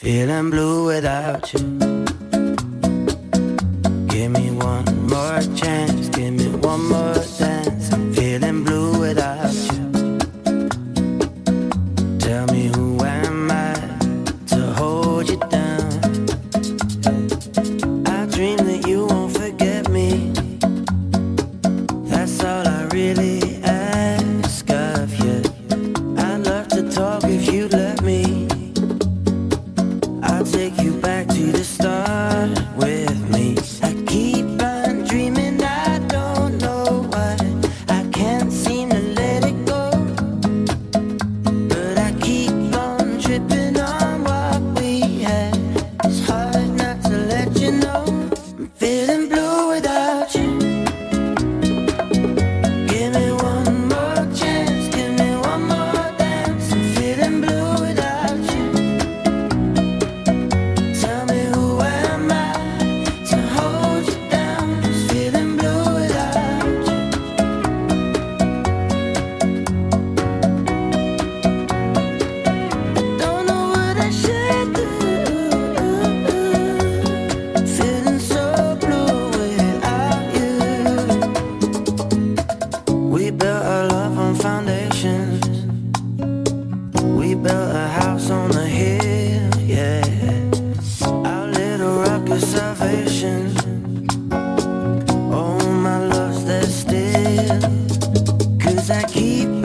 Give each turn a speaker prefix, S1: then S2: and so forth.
S1: Feeling blue without you. Give me one more chance, give me one more dance. Feeling blue without you. Tell me who am I to hold you down? I dream that you won't forget me. That's all I really ask of you. I'd love to talk if you'd let me. that keep